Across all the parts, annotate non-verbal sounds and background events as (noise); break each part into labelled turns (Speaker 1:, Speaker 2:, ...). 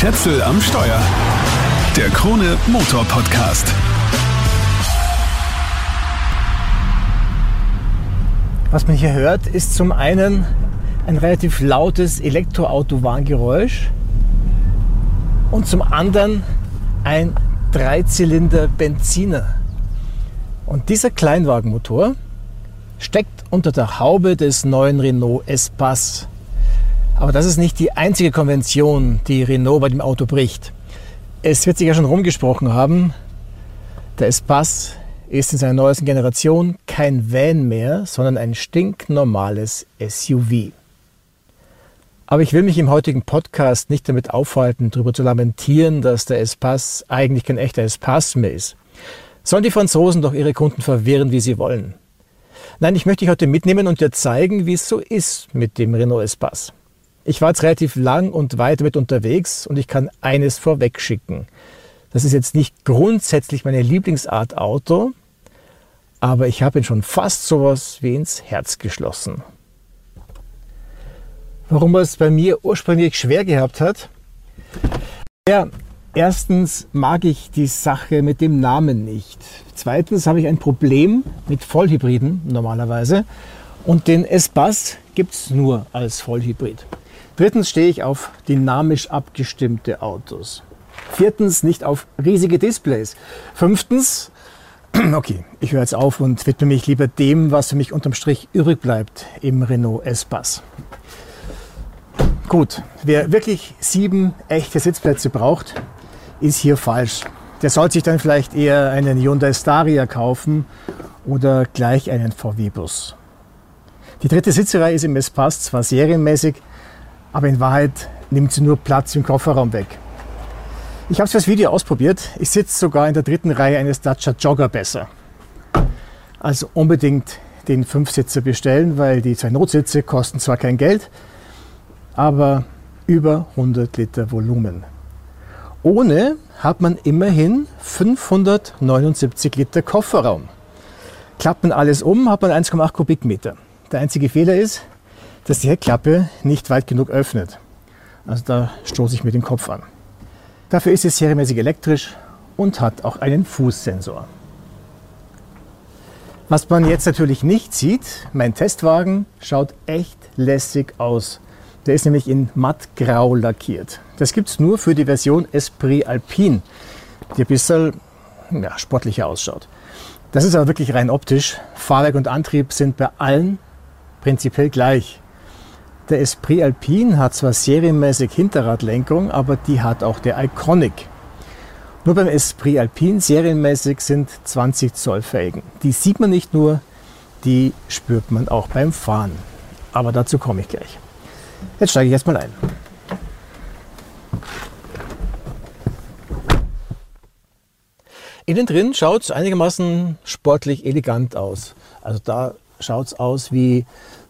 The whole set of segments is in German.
Speaker 1: Schätzel am Steuer. Der Krone Motor Podcast.
Speaker 2: Was man hier hört, ist zum einen ein relativ lautes Elektroauto-Warngeräusch und zum anderen ein Dreizylinder Benziner. Und dieser Kleinwagenmotor steckt unter der Haube des neuen Renault Espace. Aber das ist nicht die einzige Konvention, die Renault bei dem Auto bricht. Es wird sich ja schon rumgesprochen haben, der Espace ist in seiner neuesten Generation kein Van mehr, sondern ein stinknormales SUV. Aber ich will mich im heutigen Podcast nicht damit aufhalten, darüber zu lamentieren, dass der Espace eigentlich kein echter Espace mehr ist. Sollen die Franzosen doch ihre Kunden verwirren, wie sie wollen. Nein, ich möchte dich heute mitnehmen und dir zeigen, wie es so ist mit dem Renault Espace. Ich war jetzt relativ lang und weit damit unterwegs und ich kann eines vorweg schicken. Das ist jetzt nicht grundsätzlich meine Lieblingsart Auto, aber ich habe ihn schon fast sowas wie ins Herz geschlossen. Warum er es bei mir ursprünglich schwer gehabt hat? Ja, Erstens mag ich die Sache mit dem Namen nicht. Zweitens habe ich ein Problem mit Vollhybriden normalerweise. Und den S-Bass gibt es nur als Vollhybrid. Drittens stehe ich auf dynamisch abgestimmte Autos. Viertens nicht auf riesige Displays. Fünftens, (clears throat) okay, ich höre jetzt auf und widme mich lieber dem, was für mich unterm Strich übrig bleibt im Renault S-Bass. Gut, wer wirklich sieben echte Sitzplätze braucht, ist hier falsch. Der sollte sich dann vielleicht eher einen Hyundai Staria kaufen oder gleich einen VW-Bus. Die dritte Sitzreihe ist im Espace zwar serienmäßig, aber in Wahrheit nimmt sie nur Platz im Kofferraum weg. Ich habe es fürs Video ausprobiert. Ich sitze sogar in der dritten Reihe eines Dacia Jogger besser. Also unbedingt den Fünfsitzer bestellen, weil die zwei Notsitze kosten zwar kein Geld, aber über 100 Liter Volumen. Ohne hat man immerhin 579 Liter Kofferraum. Klappt man alles um, hat man 1,8 Kubikmeter. Der einzige Fehler ist, dass die Heckklappe nicht weit genug öffnet. Also da stoße ich mit dem Kopf an. Dafür ist es serienmäßig elektrisch und hat auch einen Fußsensor. Was man jetzt natürlich nicht sieht, mein Testwagen schaut echt lässig aus. Der ist nämlich in mattgrau lackiert. Das gibt es nur für die Version Esprit Alpine, die ein bisschen ja, sportlicher ausschaut. Das ist aber wirklich rein optisch. Fahrwerk und Antrieb sind bei allen prinzipiell gleich. Der Esprit Alpine hat zwar serienmäßig Hinterradlenkung, aber die hat auch der Iconic. Nur beim Esprit Alpine serienmäßig sind 20 Zoll Felgen. Die sieht man nicht nur, die spürt man auch beim Fahren. Aber dazu komme ich gleich. Jetzt steige ich erstmal ein. Innen drin schaut es einigermaßen sportlich elegant aus. Also da schaut es aus wie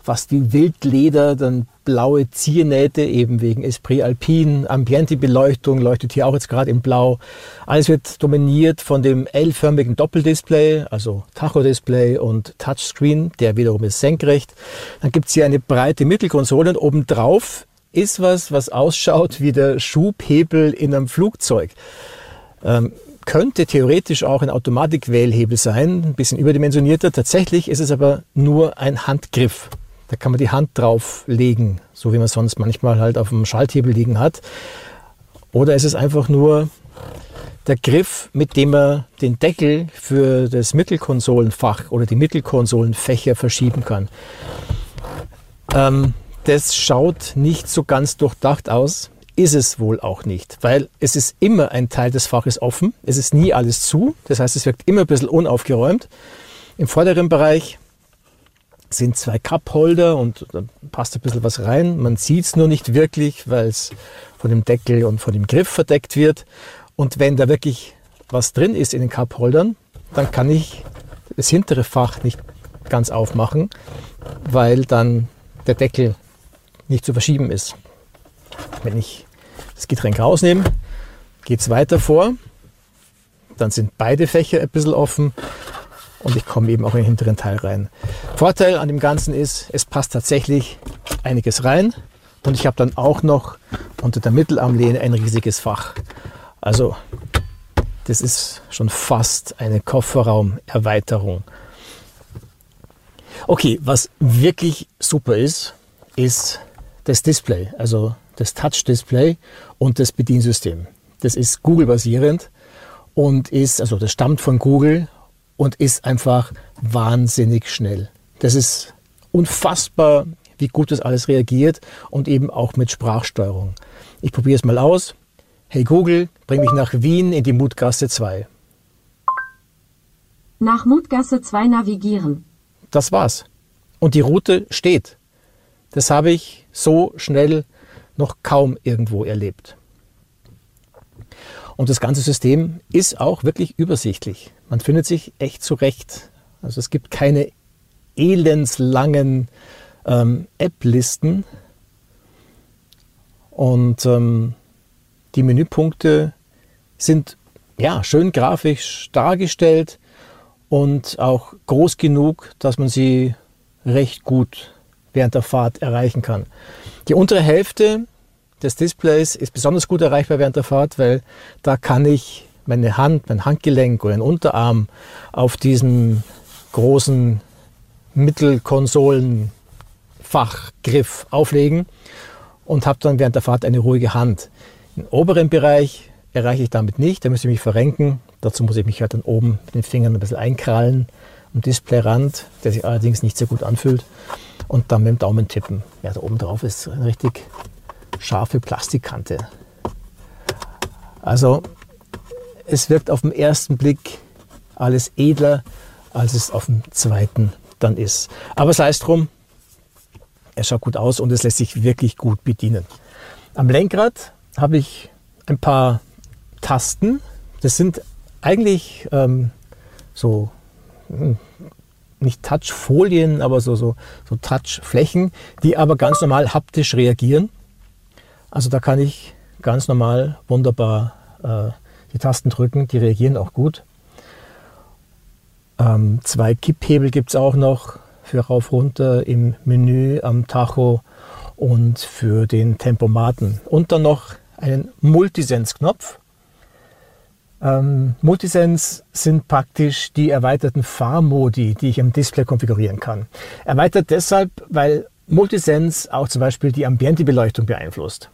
Speaker 2: fast wie Wildleder, dann blaue Ziernähte, eben wegen Esprit Alpine. Ambiente-Beleuchtung leuchtet hier auch jetzt gerade in Blau. Alles wird dominiert von dem L-förmigen Doppeldisplay, also Tacho-Display und Touchscreen, der wiederum ist senkrecht. Dann gibt es hier eine breite Mittelkonsole und obendrauf ist was, was ausschaut wie der Schubhebel in einem Flugzeug. Ähm, könnte theoretisch auch ein Automatikwählhebel sein, ein bisschen überdimensionierter. Tatsächlich ist es aber nur ein Handgriff. Da kann man die Hand drauf legen, so wie man sonst manchmal halt auf dem Schalthebel liegen hat. Oder ist es einfach nur der Griff, mit dem man den Deckel für das Mittelkonsolenfach oder die Mittelkonsolenfächer verschieben kann. Ähm, das schaut nicht so ganz durchdacht aus, ist es wohl auch nicht, weil es ist immer ein Teil des Faches offen, es ist nie alles zu, das heißt es wirkt immer ein bisschen unaufgeräumt. Im vorderen Bereich sind zwei Cupholder und da passt ein bisschen was rein. Man sieht es nur nicht wirklich, weil es von dem Deckel und von dem Griff verdeckt wird. Und wenn da wirklich was drin ist in den Cupholdern, dann kann ich das hintere Fach nicht ganz aufmachen, weil dann der Deckel nicht zu verschieben ist. Wenn ich das Getränk rausnehme, geht es weiter vor. Dann sind beide Fächer ein bisschen offen und ich komme eben auch in den hinteren Teil rein. Vorteil an dem Ganzen ist, es passt tatsächlich einiges rein. Und ich habe dann auch noch unter der Mittelarmlehne ein riesiges Fach. Also das ist schon fast eine Kofferraumerweiterung. Okay, was wirklich super ist, ist das Display, also das Touch-Display und das Bediensystem. Das ist Google-basierend und ist, also das stammt von Google und ist einfach wahnsinnig schnell. Das ist unfassbar, wie gut das alles reagiert und eben auch mit Sprachsteuerung. Ich probiere es mal aus. Hey Google, bring mich nach Wien in die Mutgasse 2.
Speaker 3: Nach Mutgasse 2 navigieren.
Speaker 2: Das war's. Und die Route steht. Das habe ich so schnell noch kaum irgendwo erlebt. Und das ganze System ist auch wirklich übersichtlich. Man findet sich echt zurecht. Also es gibt keine elendslangen ähm, App-Listen. Und ähm, die Menüpunkte sind ja schön grafisch dargestellt und auch groß genug, dass man sie recht gut während der Fahrt erreichen kann. Die untere Hälfte des Displays ist besonders gut erreichbar während der Fahrt, weil da kann ich meine Hand, mein Handgelenk oder den Unterarm auf diesem großen Mittelkonsolenfachgriff auflegen und habe dann während der Fahrt eine ruhige Hand. Im oberen Bereich erreiche ich damit nicht, da müsste ich mich verrenken. Dazu muss ich mich halt dann oben mit den Fingern ein bisschen einkrallen am Displayrand, der sich allerdings nicht sehr gut anfühlt und dann mit dem Daumen tippen. Ja, da oben drauf ist eine richtig scharfe Plastikkante. Also es wirkt auf den ersten Blick alles edler, als es auf dem zweiten dann ist. Aber sei es drum, er schaut gut aus und es lässt sich wirklich gut bedienen. Am Lenkrad habe ich ein paar Tasten. Das sind eigentlich ähm, so hm, nicht Touchfolien, aber so, so, so Touchflächen, die aber ganz normal haptisch reagieren. Also da kann ich ganz normal wunderbar äh, die Tasten drücken, die reagieren auch gut. Ähm, zwei Kipphebel gibt es auch noch für rauf runter im Menü am Tacho und für den Tempomaten. Und dann noch einen Multisense-Knopf. Ähm, Multisense sind praktisch die erweiterten Fahrmodi, die ich am Display konfigurieren kann. Erweitert deshalb, weil Multisense auch zum Beispiel die Ambiente-Beleuchtung beeinflusst.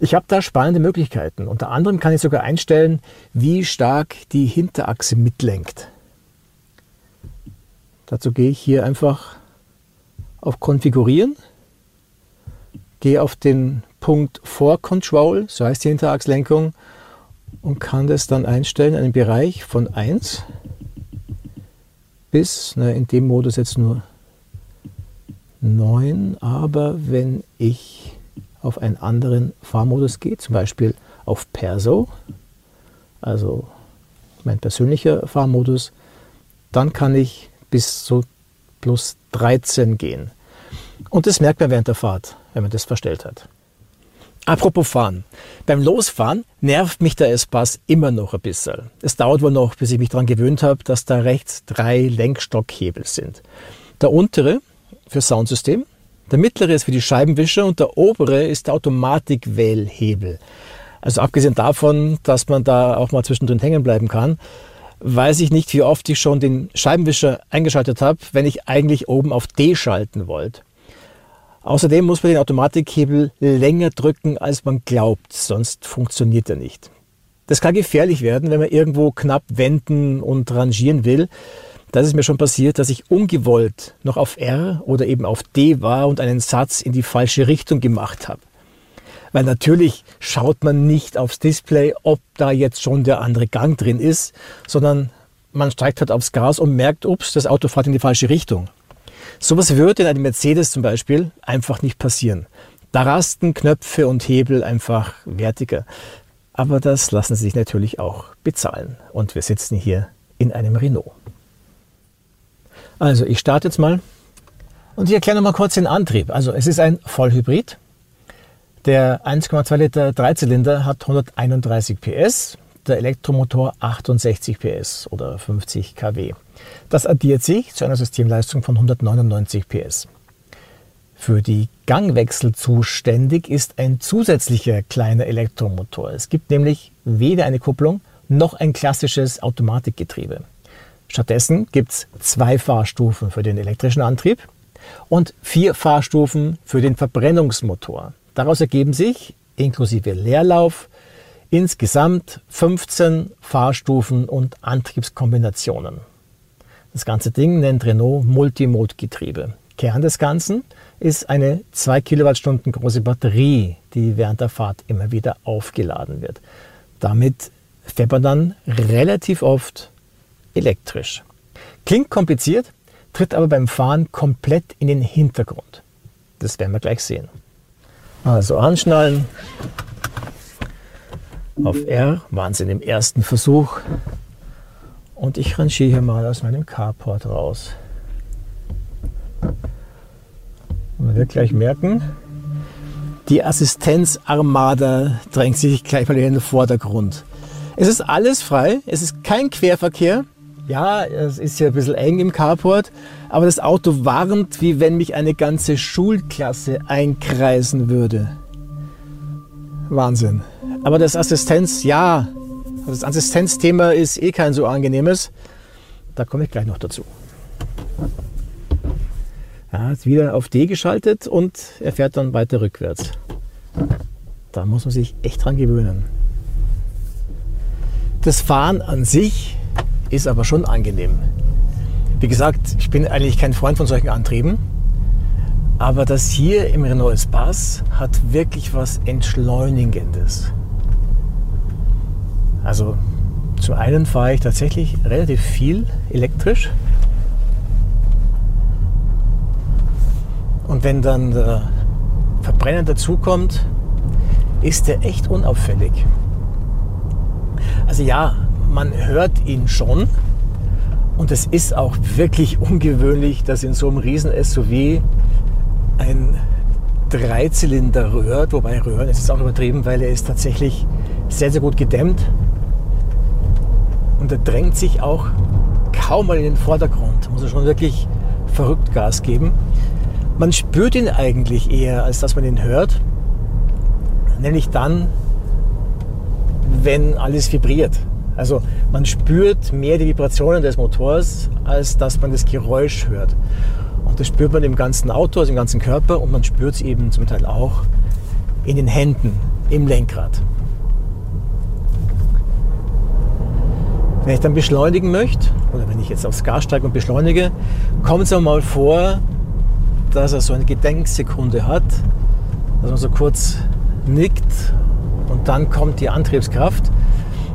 Speaker 2: Ich habe da spannende Möglichkeiten. Unter anderem kann ich sogar einstellen, wie stark die Hinterachse mitlenkt. Dazu gehe ich hier einfach auf Konfigurieren, gehe auf den Punkt For Control, so heißt die Hinterachslenkung, und kann das dann einstellen, einen Bereich von 1 bis, na, in dem Modus jetzt nur 9, aber wenn ich auf einen anderen Fahrmodus gehe, zum Beispiel auf Perso, also mein persönlicher Fahrmodus, dann kann ich bis zu plus 13 gehen. Und das merkt man während der Fahrt, wenn man das verstellt hat. Apropos Fahren. Beim Losfahren nervt mich der S-Pass immer noch ein bisschen. Es dauert wohl noch, bis ich mich daran gewöhnt habe, dass da rechts drei Lenkstockhebel sind. Der untere für Soundsystem, der mittlere ist für die Scheibenwischer und der obere ist der Automatikwählhebel. Also abgesehen davon, dass man da auch mal zwischendrin hängen bleiben kann, weiß ich nicht, wie oft ich schon den Scheibenwischer eingeschaltet habe, wenn ich eigentlich oben auf D schalten wollte. Außerdem muss man den Automatikhebel länger drücken, als man glaubt, sonst funktioniert er nicht. Das kann gefährlich werden, wenn man irgendwo knapp wenden und rangieren will. Das ist mir schon passiert, dass ich ungewollt noch auf R oder eben auf D war und einen Satz in die falsche Richtung gemacht habe. Weil natürlich schaut man nicht aufs Display, ob da jetzt schon der andere Gang drin ist, sondern man steigt halt aufs Gas und merkt, ups, das Auto fährt in die falsche Richtung. Sowas würde in einem Mercedes zum Beispiel einfach nicht passieren. Da rasten Knöpfe und Hebel einfach wertiger. Aber das lassen sie sich natürlich auch bezahlen. Und wir sitzen hier in einem Renault. Also ich starte jetzt mal und ich erkläre noch mal kurz den Antrieb. Also es ist ein Vollhybrid. Der 1,2 Liter Dreizylinder hat 131 PS, der Elektromotor 68 PS oder 50 kW. Das addiert sich zu einer Systemleistung von 199 PS. Für die Gangwechsel zuständig ist ein zusätzlicher kleiner Elektromotor. Es gibt nämlich weder eine Kupplung noch ein klassisches Automatikgetriebe. Stattdessen gibt es zwei Fahrstufen für den elektrischen Antrieb und vier Fahrstufen für den Verbrennungsmotor. Daraus ergeben sich, inklusive Leerlauf, insgesamt 15 Fahrstufen und Antriebskombinationen. Das ganze Ding nennt Renault Multimode-Getriebe. Kern des Ganzen ist eine 2 Kilowattstunden große Batterie, die während der Fahrt immer wieder aufgeladen wird. Damit fährt man dann relativ oft elektrisch. Klingt kompliziert, tritt aber beim Fahren komplett in den Hintergrund. Das werden wir gleich sehen. Also anschnallen. Auf R waren sie im ersten Versuch. Und ich rangiere hier mal aus meinem Carport raus. Man wird gleich merken, die Assistenzarmada drängt sich gleich mal in den Vordergrund. Es ist alles frei, es ist kein Querverkehr. Ja, es ist ja ein bisschen eng im Carport, aber das Auto warnt, wie wenn mich eine ganze Schulklasse einkreisen würde. Wahnsinn. Aber das Assistenz, ja, das Assistenzthema ist eh kein so angenehmes. Da komme ich gleich noch dazu. Er hat wieder auf D geschaltet und er fährt dann weiter rückwärts. Da muss man sich echt dran gewöhnen. Das Fahren an sich ist aber schon angenehm. Wie gesagt, ich bin eigentlich kein Freund von solchen Antrieben. Aber das hier im Renault Espace hat wirklich was Entschleunigendes. Also zum einen fahre ich tatsächlich relativ viel elektrisch. Und wenn dann der Verbrenner dazukommt, ist der echt unauffällig. Also ja, man hört ihn schon. Und es ist auch wirklich ungewöhnlich, dass in so einem riesen SUV ein Dreizylinder rührt, wobei rühren ist auch übertrieben, weil er ist tatsächlich sehr, sehr gut gedämmt. Und er drängt sich auch kaum mal in den Vordergrund. Muss er schon wirklich verrückt Gas geben. Man spürt ihn eigentlich eher, als dass man ihn hört. Nämlich dann, wenn alles vibriert. Also man spürt mehr die Vibrationen des Motors, als dass man das Geräusch hört. Und das spürt man im ganzen Auto, also im ganzen Körper und man spürt es eben zum Teil auch in den Händen, im Lenkrad. Wenn ich dann beschleunigen möchte, oder wenn ich jetzt aufs Gas steige und beschleunige, kommt es mal vor, dass er so eine Gedenksekunde hat, dass man so kurz nickt und dann kommt die Antriebskraft.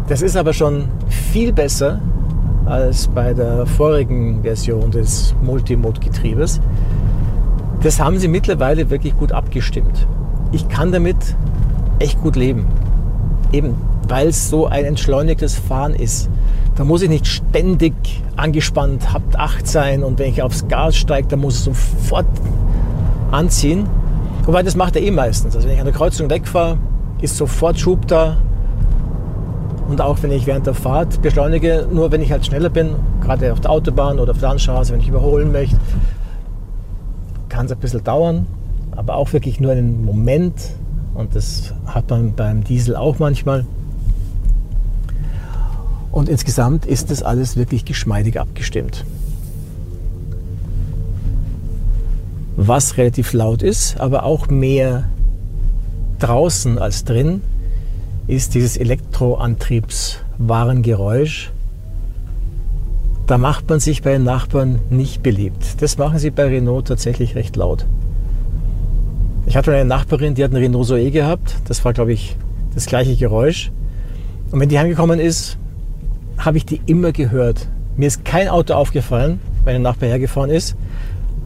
Speaker 2: Das ist aber schon viel besser als bei der vorigen Version des Multimode-Getriebes. Das haben sie mittlerweile wirklich gut abgestimmt. Ich kann damit echt gut leben. Eben weil es so ein entschleunigtes Fahren ist. Da muss ich nicht ständig angespannt, habt acht sein und wenn ich aufs Gas steige, dann muss es sofort anziehen. Wobei das macht er eh meistens. Also wenn ich an der Kreuzung wegfahre, ist sofort Schub da. Und auch wenn ich während der Fahrt beschleunige, nur wenn ich halt schneller bin, gerade auf der Autobahn oder auf der Landstraße, wenn ich überholen möchte, kann es ein bisschen dauern, aber auch wirklich nur einen Moment. Und das hat man beim Diesel auch manchmal. Und insgesamt ist das alles wirklich geschmeidig abgestimmt. Was relativ laut ist, aber auch mehr draußen als drin, ist dieses Elektroantriebswarengeräusch. Da macht man sich bei den Nachbarn nicht beliebt. Das machen sie bei Renault tatsächlich recht laut. Ich hatte eine Nachbarin, die hat einen Renault Zoe gehabt. Das war, glaube ich, das gleiche Geräusch. Und wenn die heimgekommen ist, habe ich die immer gehört. Mir ist kein Auto aufgefallen, wenn ein Nachbar hergefahren ist.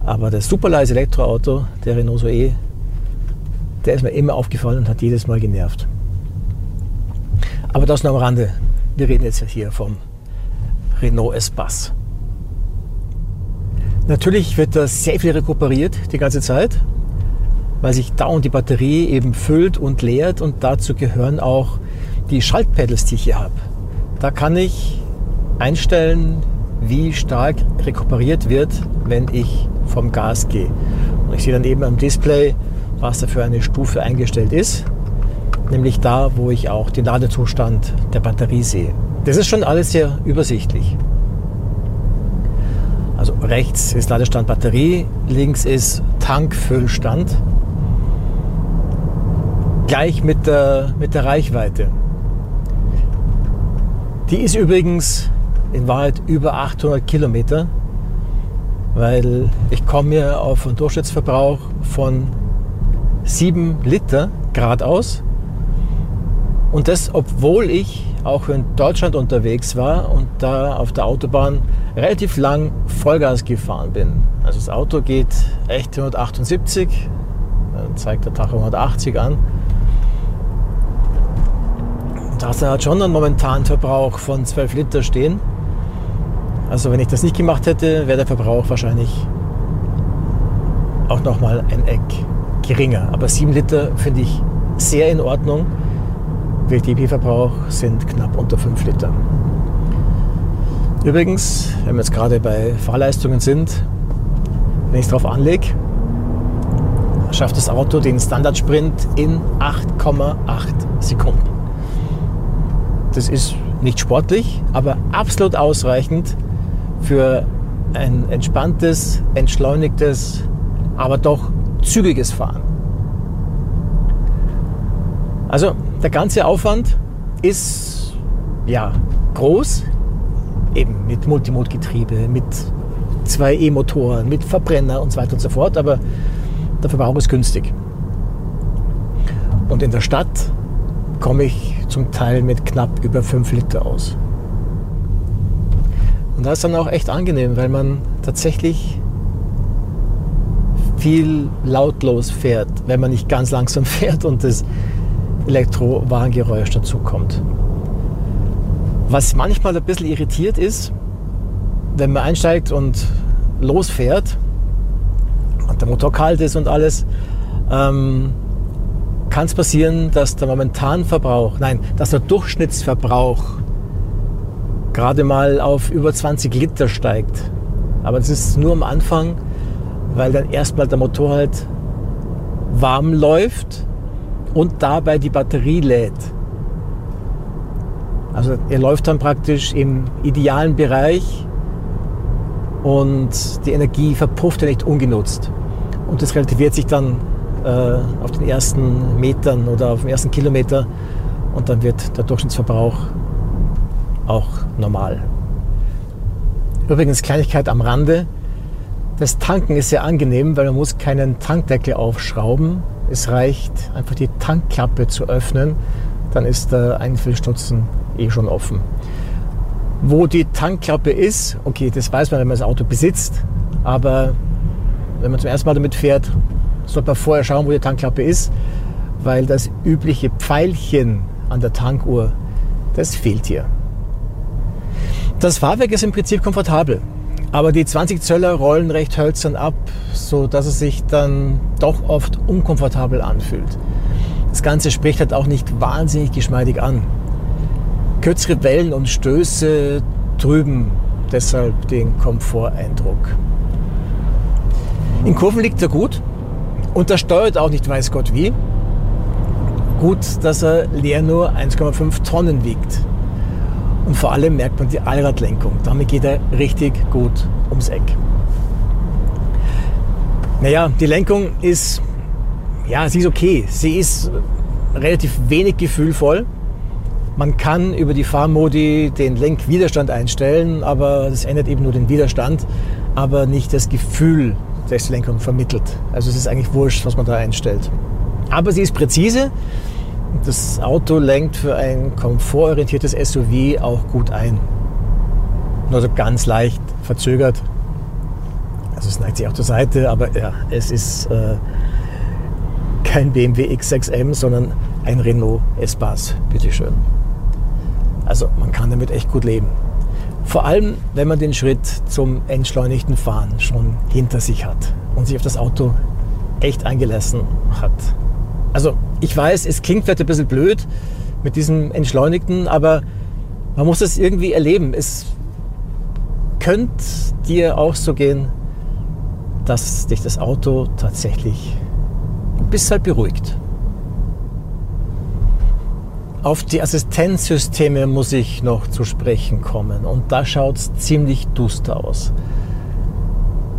Speaker 2: Aber das super leise Elektroauto, der Renault Zoe, der ist mir immer aufgefallen und hat jedes Mal genervt. Aber das nur am Rande. Wir reden jetzt hier vom Renault Espace. Natürlich wird das sehr viel rekuperiert die ganze Zeit, weil sich dauernd die Batterie eben füllt und leert und dazu gehören auch die Schaltpedals, die ich hier habe. Da kann ich einstellen, wie stark rekuperiert wird, wenn ich vom Gas gehe. Und ich sehe dann eben am Display, was da für eine Stufe eingestellt ist. Nämlich da, wo ich auch den Ladezustand der Batterie sehe. Das ist schon alles sehr übersichtlich. Also rechts ist Ladestand Batterie, links ist Tankfüllstand. Gleich mit der, mit der Reichweite. Die ist übrigens in Wahrheit über 800 Kilometer, weil ich komme mir auf einen Durchschnittsverbrauch von 7 Liter geradeaus. Und das, obwohl ich auch in Deutschland unterwegs war und da auf der Autobahn relativ lang Vollgas gefahren bin. Also das Auto geht echt 178, dann zeigt der Tacho 180 an. Und da hat schon einen momentanen Verbrauch von 12 Liter stehen. Also wenn ich das nicht gemacht hätte, wäre der Verbrauch wahrscheinlich auch nochmal ein Eck geringer. Aber 7 Liter finde ich sehr in Ordnung. WLTP-Verbrauch sind knapp unter 5 Liter. Übrigens, wenn wir jetzt gerade bei Fahrleistungen sind, wenn ich es drauf anlege, schafft das Auto den Standardsprint in 8,8 Sekunden. Das ist nicht sportlich, aber absolut ausreichend für ein entspanntes, entschleunigtes, aber doch zügiges Fahren. Also der ganze Aufwand ist ja groß, eben mit Multimodgetriebe, mit zwei E-Motoren, mit Verbrenner und so weiter und so fort, aber der Verbrauch ist günstig. Und in der Stadt komme ich zum Teil mit knapp über 5 Liter aus. Und das ist dann auch echt angenehm, weil man tatsächlich viel lautlos fährt, wenn man nicht ganz langsam (laughs) fährt und das Elektrowagengeräusch dazukommt. Was manchmal ein bisschen irritiert ist, wenn man einsteigt und losfährt und der Motor kalt ist und alles, ähm, kann es passieren, dass der Momentanverbrauch, nein, dass der Durchschnittsverbrauch gerade mal auf über 20 Liter steigt. Aber das ist nur am Anfang, weil dann erstmal der Motor halt warm läuft und dabei die Batterie lädt. Also er läuft dann praktisch im idealen Bereich und die Energie verpufft ja nicht ungenutzt. Und das relativiert sich dann äh, auf den ersten Metern oder auf dem ersten Kilometer und dann wird der Durchschnittsverbrauch auch normal. Übrigens Kleinigkeit am Rande. Das Tanken ist sehr angenehm, weil man muss keinen Tankdeckel aufschrauben. Es reicht einfach die Tankklappe zu öffnen, dann ist der Einfüllstutzen eh schon offen. Wo die Tankklappe ist, okay, das weiß man, wenn man das Auto besitzt, aber wenn man zum ersten Mal damit fährt, sollte man vorher schauen, wo die Tankklappe ist, weil das übliche Pfeilchen an der Tankuhr, das fehlt hier. Das Fahrwerk ist im Prinzip komfortabel, aber die 20 Zöller rollen recht hölzern ab, so dass es sich dann doch oft unkomfortabel anfühlt. Das Ganze spricht halt auch nicht wahnsinnig geschmeidig an. Kürzere Wellen und Stöße trüben deshalb den Komforteindruck. In Kurven liegt er gut, und er steuert auch nicht weiß Gott wie. Gut, dass er leer nur 1,5 Tonnen wiegt. Und vor allem merkt man die Allradlenkung. Damit geht er richtig gut ums Eck. Naja, die Lenkung ist, ja, sie ist okay. Sie ist relativ wenig gefühlvoll. Man kann über die Fahrmodi den Lenkwiderstand einstellen, aber das ändert eben nur den Widerstand, aber nicht das Gefühl Rechtslenkung vermittelt. Also es ist eigentlich wurscht, was man da einstellt. Aber sie ist präzise. Das Auto lenkt für ein komfortorientiertes SUV auch gut ein. Nur so ganz leicht verzögert. Also es neigt sich auch zur Seite, aber ja, es ist äh, kein BMW X6M, sondern ein Renault S-Pass, bitteschön. Also man kann damit echt gut leben. Vor allem, wenn man den Schritt zum entschleunigten Fahren schon hinter sich hat und sich auf das Auto echt eingelassen hat. Also ich weiß, es klingt vielleicht ein bisschen blöd mit diesem Entschleunigten, aber man muss es irgendwie erleben. Es könnte dir auch so gehen, dass dich das Auto tatsächlich bis halt beruhigt. Auf die Assistenzsysteme muss ich noch zu sprechen kommen und da schaut es ziemlich duster aus.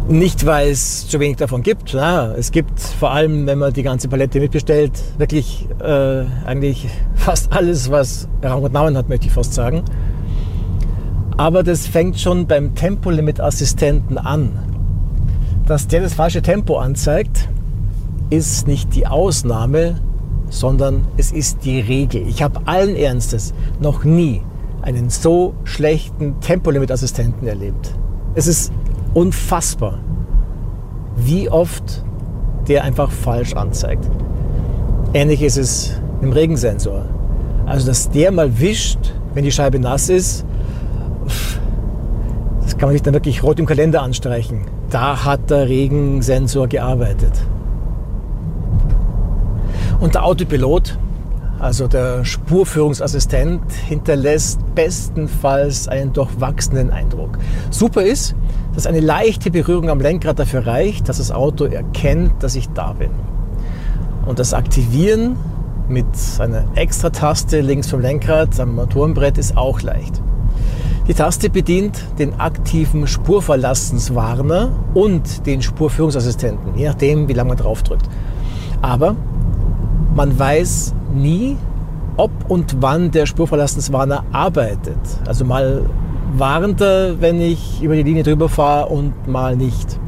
Speaker 2: Nicht, weil es zu wenig davon gibt. Na, es gibt vor allem, wenn man die ganze Palette mitbestellt, wirklich äh, eigentlich (laughs) fast alles, was Rang und Namen hat, möchte ich fast sagen. Aber das fängt schon beim Tempolimit-Assistenten an. Dass der das falsche Tempo anzeigt, ist nicht die Ausnahme, sondern es ist die Regel. Ich habe allen Ernstes noch nie einen so schlechten Tempolimit-Assistenten erlebt. Es ist unfassbar, wie oft der einfach falsch anzeigt. Ähnlich ist es im Regensensor. Also, dass der mal wischt, wenn die Scheibe nass ist, das kann man sich dann wirklich rot im Kalender anstreichen. Da hat der Regensensor gearbeitet. Und der Autopilot, also der Spurführungsassistent, hinterlässt bestenfalls einen durchwachsenen Eindruck. Super ist, dass eine leichte Berührung am Lenkrad dafür reicht, dass das Auto erkennt, dass ich da bin. Und das Aktivieren mit einer extra Taste links vom Lenkrad am Motorenbrett ist auch leicht. Die Taste bedient den aktiven Spurverlassenswarner und den Spurführungsassistenten, je nachdem, wie lange man drauf drückt. Aber man weiß nie, ob und wann der Spurverlassenswarner arbeitet. Also mal warnt er, wenn ich über die Linie drüber fahre und mal nicht.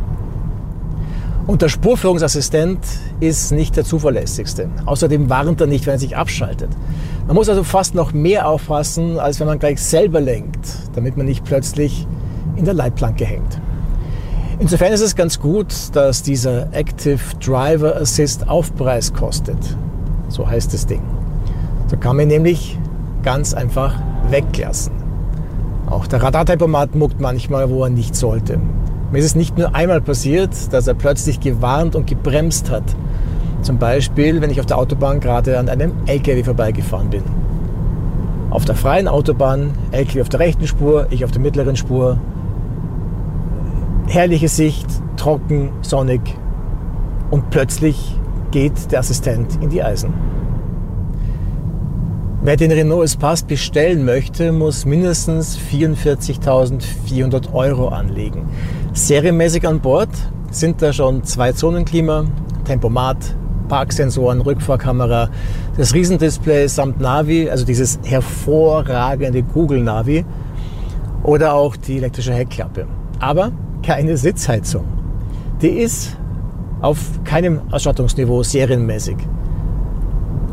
Speaker 2: Und der Spurführungsassistent ist nicht der zuverlässigste. Außerdem warnt er nicht, wenn er sich abschaltet. Man muss also fast noch mehr aufpassen, als wenn man gleich selber lenkt, damit man nicht plötzlich in der Leitplanke hängt. Insofern ist es ganz gut, dass dieser Active Driver Assist Aufpreis kostet. So heißt das Ding. So kann man nämlich ganz einfach weglassen. Auch der Radartempomat muckt manchmal, wo er nicht sollte. Mir ist es nicht nur einmal passiert, dass er plötzlich gewarnt und gebremst hat. Zum Beispiel, wenn ich auf der Autobahn gerade an einem LKW vorbeigefahren bin. Auf der freien Autobahn, LKW auf der rechten Spur, ich auf der mittleren Spur. Herrliche Sicht, trocken, sonnig und plötzlich geht der Assistent in die Eisen. Wer den Renault Espace bestellen möchte, muss mindestens 44.400 Euro anlegen. Serienmäßig an Bord sind da schon zwei Zonenklima, Tempomat, Parksensoren, Rückfahrkamera, das Riesendisplay samt Navi, also dieses hervorragende Google Navi oder auch die elektrische Heckklappe. Aber keine Sitzheizung. Die ist auf keinem Ausstattungsniveau serienmäßig.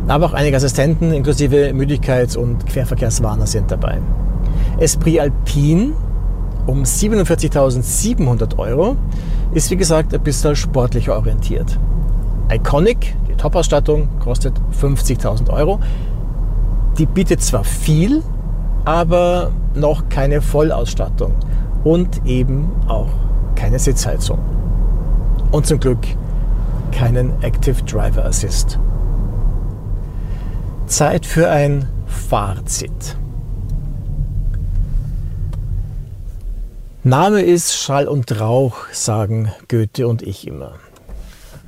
Speaker 2: Aber auch einige Assistenten inklusive Müdigkeits- und Querverkehrswarner sind dabei. Esprit Alpine um 47.700 Euro ist wie gesagt ein bisschen sportlicher orientiert. Iconic, die Top-Ausstattung, kostet 50.000 Euro. Die bietet zwar viel, aber noch keine Vollausstattung und eben auch keine Sitzheizung. Und zum Glück keinen Active Driver Assist. Zeit für ein Fazit. Name ist Schall und Rauch, sagen Goethe und ich immer.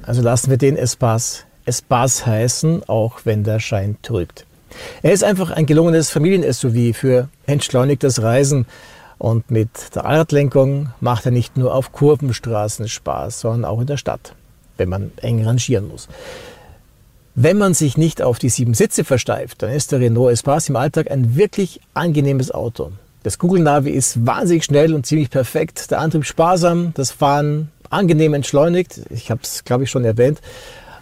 Speaker 2: Also lassen wir den Espace Espace heißen, auch wenn der Schein trügt. Er ist einfach ein gelungenes Familien-SUV für entschleunigtes Reisen und mit der Allradlenkung macht er nicht nur auf Kurvenstraßen Spaß, sondern auch in der Stadt, wenn man eng rangieren muss. Wenn man sich nicht auf die sieben Sitze versteift, dann ist der Renault Espace im Alltag ein wirklich angenehmes Auto. Das Google Navi ist wahnsinnig schnell und ziemlich perfekt, der Antrieb sparsam, das Fahren angenehm entschleunigt, ich habe es glaube ich schon erwähnt,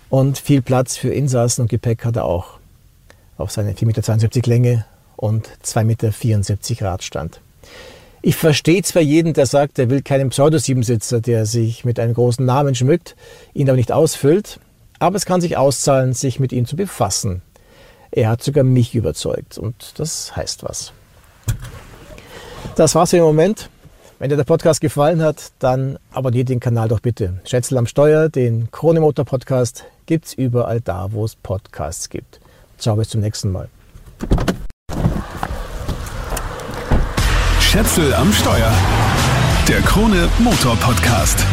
Speaker 2: und viel Platz für Insassen und Gepäck hat er auch auf seine 4,72 Meter Länge und 2,74 Meter Radstand. Ich verstehe zwar jeden, der sagt, er will keinen Pseudo-Siebensitzer, der sich mit einem großen Namen schmückt, ihn aber nicht ausfüllt. Aber es kann sich auszahlen, sich mit ihm zu befassen. Er hat sogar mich überzeugt und das heißt was. Das war's für den Moment. Wenn dir der Podcast gefallen hat, dann abonniert den Kanal doch bitte. Schätzel am Steuer, den Chronemotor Podcast gibt's überall da, wo es Podcasts gibt. Ciao, bis zum nächsten Mal.
Speaker 1: Schätzel am Steuer. Der Krone Motor Podcast.